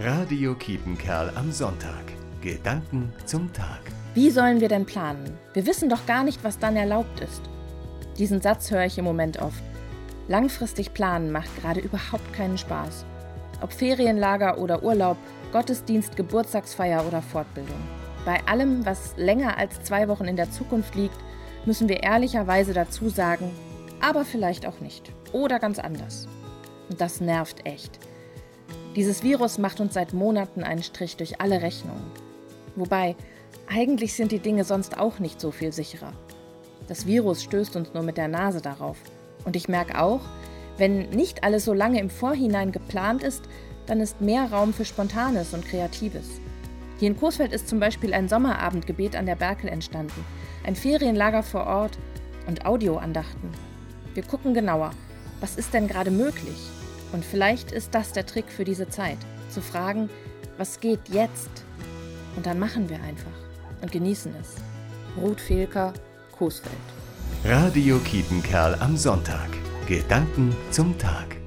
Radio Kiepenkerl am Sonntag. Gedanken zum Tag. Wie sollen wir denn planen? Wir wissen doch gar nicht, was dann erlaubt ist. Diesen Satz höre ich im Moment oft. Langfristig planen macht gerade überhaupt keinen Spaß. Ob Ferienlager oder Urlaub, Gottesdienst, Geburtstagsfeier oder Fortbildung. Bei allem, was länger als zwei Wochen in der Zukunft liegt, müssen wir ehrlicherweise dazu sagen, aber vielleicht auch nicht. Oder ganz anders. Und das nervt echt. Dieses Virus macht uns seit Monaten einen Strich durch alle Rechnungen. Wobei, eigentlich sind die Dinge sonst auch nicht so viel sicherer. Das Virus stößt uns nur mit der Nase darauf. Und ich merke auch, wenn nicht alles so lange im Vorhinein geplant ist, dann ist mehr Raum für Spontanes und Kreatives. Hier in Coesfeld ist zum Beispiel ein Sommerabendgebet an der Berkel entstanden, ein Ferienlager vor Ort und Audioandachten. Wir gucken genauer, was ist denn gerade möglich? Und vielleicht ist das der Trick für diese Zeit, zu fragen, was geht jetzt? Und dann machen wir einfach und genießen es. Ruth Fehlker, Coesfeld. Radio Kiepenkerl am Sonntag. Gedanken zum Tag.